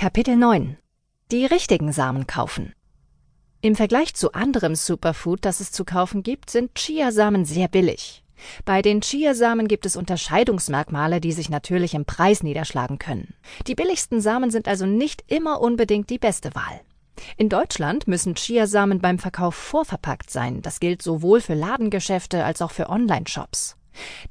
Kapitel 9 Die richtigen Samen kaufen. Im Vergleich zu anderem Superfood, das es zu kaufen gibt, sind Chiasamen sehr billig. Bei den Chiasamen gibt es Unterscheidungsmerkmale, die sich natürlich im Preis niederschlagen können. Die billigsten Samen sind also nicht immer unbedingt die beste Wahl. In Deutschland müssen Chiasamen beim Verkauf vorverpackt sein. Das gilt sowohl für Ladengeschäfte als auch für Online-Shops.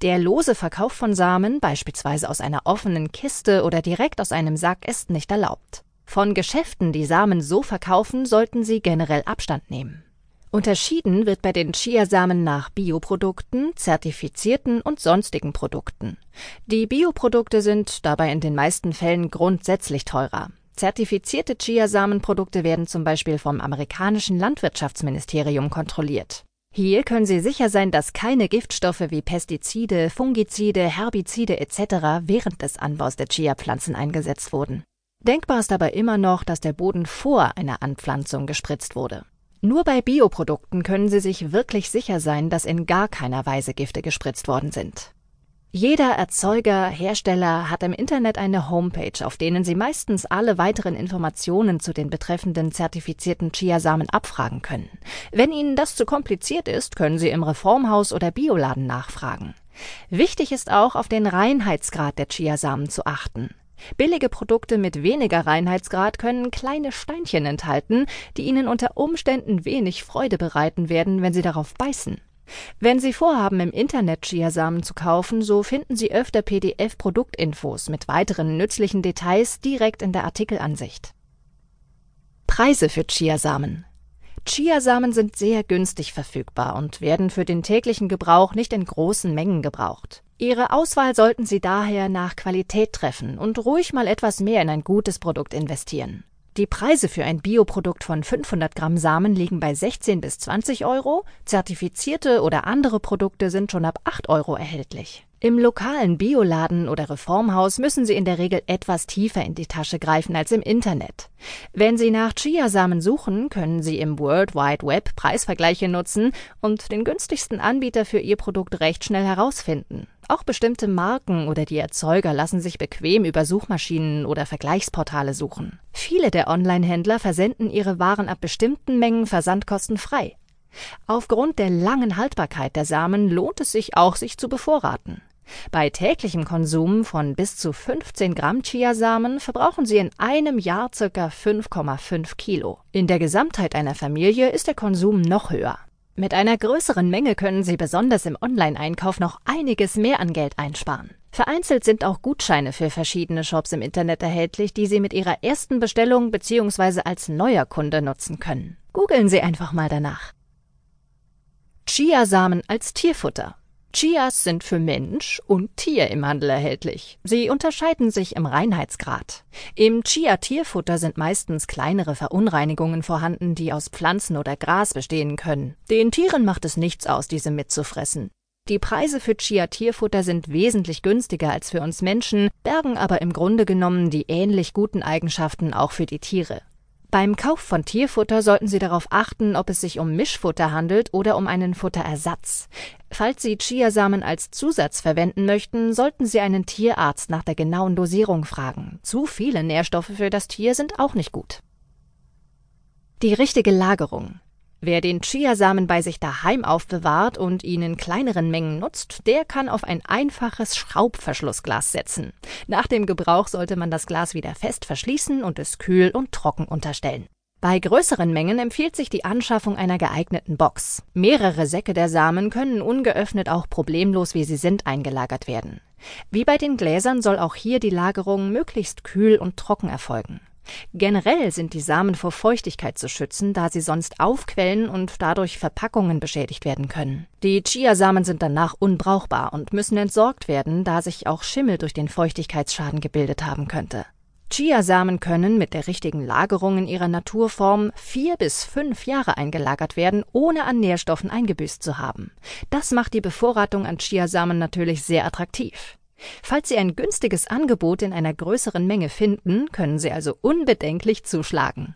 Der lose Verkauf von Samen, beispielsweise aus einer offenen Kiste oder direkt aus einem Sack, ist nicht erlaubt. Von Geschäften, die Samen so verkaufen, sollten Sie generell Abstand nehmen. Unterschieden wird bei den Chiasamen nach Bioprodukten, zertifizierten und sonstigen Produkten. Die Bioprodukte sind dabei in den meisten Fällen grundsätzlich teurer. Zertifizierte Chiasamenprodukte werden zum Beispiel vom amerikanischen Landwirtschaftsministerium kontrolliert. Hier können Sie sicher sein, dass keine Giftstoffe wie Pestizide, Fungizide, Herbizide etc. während des Anbaus der Chia-Pflanzen eingesetzt wurden. Denkbar ist aber immer noch, dass der Boden vor einer Anpflanzung gespritzt wurde. Nur bei Bioprodukten können Sie sich wirklich sicher sein, dass in gar keiner Weise Gifte gespritzt worden sind. Jeder Erzeuger, Hersteller hat im Internet eine Homepage, auf denen Sie meistens alle weiteren Informationen zu den betreffenden zertifizierten Chiasamen abfragen können. Wenn Ihnen das zu kompliziert ist, können Sie im Reformhaus oder Bioladen nachfragen. Wichtig ist auch, auf den Reinheitsgrad der Chiasamen zu achten. Billige Produkte mit weniger Reinheitsgrad können kleine Steinchen enthalten, die Ihnen unter Umständen wenig Freude bereiten werden, wenn Sie darauf beißen. Wenn Sie vorhaben, im Internet Chiasamen zu kaufen, so finden Sie öfter PDF-Produktinfos mit weiteren nützlichen Details direkt in der Artikelansicht. Preise für Chiasamen Chiasamen sind sehr günstig verfügbar und werden für den täglichen Gebrauch nicht in großen Mengen gebraucht. Ihre Auswahl sollten Sie daher nach Qualität treffen und ruhig mal etwas mehr in ein gutes Produkt investieren. Die Preise für ein Bioprodukt von 500 Gramm Samen liegen bei 16 bis 20 Euro, zertifizierte oder andere Produkte sind schon ab 8 Euro erhältlich. Im lokalen Bioladen oder Reformhaus müssen Sie in der Regel etwas tiefer in die Tasche greifen als im Internet. Wenn Sie nach Chiasamen suchen, können Sie im World Wide Web Preisvergleiche nutzen und den günstigsten Anbieter für Ihr Produkt recht schnell herausfinden. Auch bestimmte Marken oder die Erzeuger lassen sich bequem über Suchmaschinen oder Vergleichsportale suchen. Viele der Online-Händler versenden ihre Waren ab bestimmten Mengen versandkostenfrei. Aufgrund der langen Haltbarkeit der Samen lohnt es sich auch, sich zu bevorraten. Bei täglichem Konsum von bis zu 15 Gramm Chiasamen verbrauchen Sie in einem Jahr ca. 5,5 Kilo. In der Gesamtheit einer Familie ist der Konsum noch höher. Mit einer größeren Menge können Sie besonders im Online-Einkauf noch einiges mehr an Geld einsparen. Vereinzelt sind auch Gutscheine für verschiedene Shops im Internet erhältlich, die Sie mit Ihrer ersten Bestellung bzw. als neuer Kunde nutzen können. Googeln Sie einfach mal danach. Chiasamen als Tierfutter. Chias sind für Mensch und Tier im Handel erhältlich. Sie unterscheiden sich im Reinheitsgrad. Im Chia-Tierfutter sind meistens kleinere Verunreinigungen vorhanden, die aus Pflanzen oder Gras bestehen können. Den Tieren macht es nichts aus, diese mitzufressen. Die Preise für Chia-Tierfutter sind wesentlich günstiger als für uns Menschen, bergen aber im Grunde genommen die ähnlich guten Eigenschaften auch für die Tiere. Beim Kauf von Tierfutter sollten Sie darauf achten, ob es sich um Mischfutter handelt oder um einen Futterersatz. Falls Sie Chiasamen als Zusatz verwenden möchten, sollten Sie einen Tierarzt nach der genauen Dosierung fragen. Zu viele Nährstoffe für das Tier sind auch nicht gut. Die richtige Lagerung. Wer den Chiasamen bei sich daheim aufbewahrt und ihn in kleineren Mengen nutzt, der kann auf ein einfaches Schraubverschlussglas setzen. Nach dem Gebrauch sollte man das Glas wieder fest verschließen und es kühl und trocken unterstellen. Bei größeren Mengen empfiehlt sich die Anschaffung einer geeigneten Box. Mehrere Säcke der Samen können ungeöffnet auch problemlos wie sie sind eingelagert werden. Wie bei den Gläsern soll auch hier die Lagerung möglichst kühl und trocken erfolgen. Generell sind die Samen vor Feuchtigkeit zu schützen, da sie sonst aufquellen und dadurch Verpackungen beschädigt werden können. Die Chiasamen sind danach unbrauchbar und müssen entsorgt werden, da sich auch Schimmel durch den Feuchtigkeitsschaden gebildet haben könnte. Chiasamen können mit der richtigen Lagerung in ihrer Naturform vier bis fünf Jahre eingelagert werden, ohne an Nährstoffen eingebüßt zu haben. Das macht die Bevorratung an Chiasamen natürlich sehr attraktiv. Falls Sie ein günstiges Angebot in einer größeren Menge finden, können Sie also unbedenklich zuschlagen.